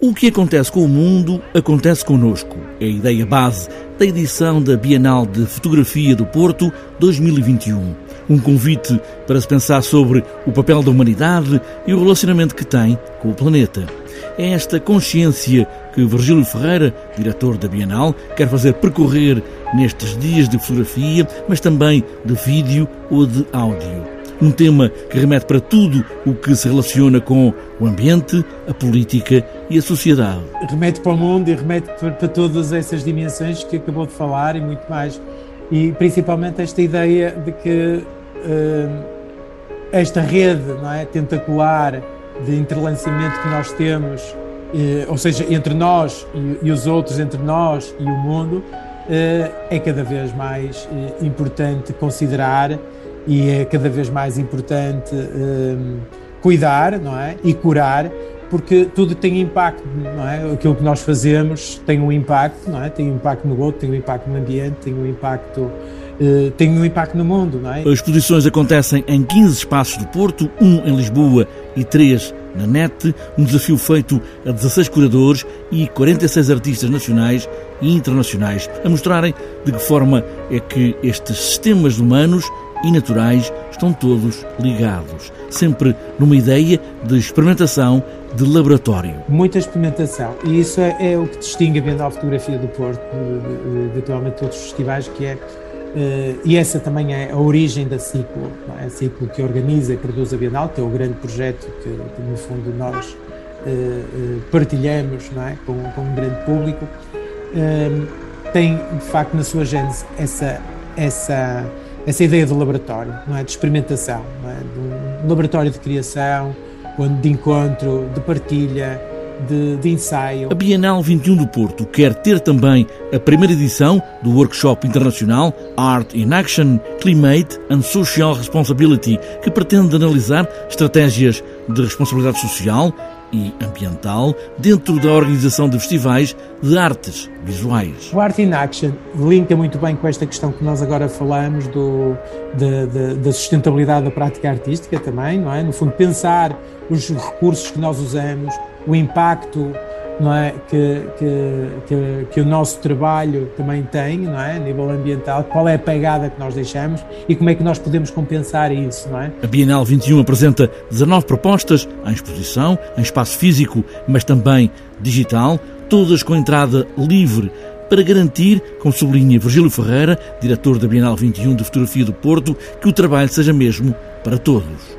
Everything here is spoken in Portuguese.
O que acontece com o mundo acontece conosco. É a ideia base da edição da Bienal de Fotografia do Porto 2021. Um convite para se pensar sobre o papel da humanidade e o relacionamento que tem com o planeta. É esta consciência que Virgílio Ferreira, diretor da Bienal, quer fazer percorrer nestes dias de fotografia, mas também de vídeo ou de áudio um tema que remete para tudo o que se relaciona com o ambiente, a política e a sociedade. Remete para o mundo e remete para todas essas dimensões que acabou de falar e muito mais. E principalmente esta ideia de que uh, esta rede não é, tentacular de entrelaçamento que nós temos, uh, ou seja, entre nós e, e, os outros, entre nós e o mundo, uh, é cada vez mais importante considerar e é cada vez mais importante um, cuidar não é? e curar porque tudo tem impacto, não é? Aquilo que nós fazemos tem um impacto, não é? Tem um impacto no outro, tem um impacto no ambiente, tem um impacto Uh, tem um impacto no mundo, não é? As exposições acontecem em 15 espaços do Porto, um em Lisboa e três na NET, um desafio feito a 16 curadores e 46 artistas nacionais e internacionais a mostrarem de que forma é que estes sistemas humanos e naturais estão todos ligados, sempre numa ideia de experimentação de laboratório. Muita experimentação, e isso é, é o que distingue a Bienal Fotografia do Porto de, de, atualmente todos os festivais, que é uh, e essa também é a origem da Ciclo, é? a Ciclo que organiza e produz a Bienal, que é o grande projeto que, que no fundo nós uh, uh, partilhamos é? com, com um grande público, tem de facto na sua gênese essa, essa essa ideia de laboratório, não é? de experimentação, não é? de um laboratório de criação, de encontro, de partilha, de, de, ensaio. A Bienal 21 do Porto quer ter também a primeira edição do workshop internacional Art in Action, Climate and Social Responsibility, que pretende analisar estratégias de responsabilidade social e ambiental dentro da organização de festivais de artes visuais. O Art in Action linka muito bem com esta questão que nós agora falamos do, de, de, da sustentabilidade da prática artística também, não é? No fundo, pensar os recursos que nós usamos, o impacto não é? Que, que, que, que, o nosso trabalho também tem, não é? a nível ambiental, qual é a pegada que nós deixamos e como é que nós podemos compensar isso. Não é? A Bienal 21 apresenta 19 propostas em exposição, em espaço físico, mas também digital, todas com entrada livre para garantir, como sublinha Virgílio Ferreira, diretor da Bienal 21 de Fotografia do Porto, que o trabalho seja mesmo para todos.